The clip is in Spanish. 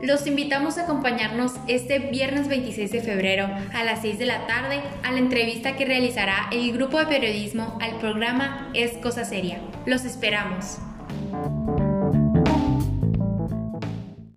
Los invitamos a acompañarnos este viernes 26 de febrero a las 6 de la tarde a la entrevista que realizará el grupo de periodismo al programa Es Cosa Seria. Los esperamos.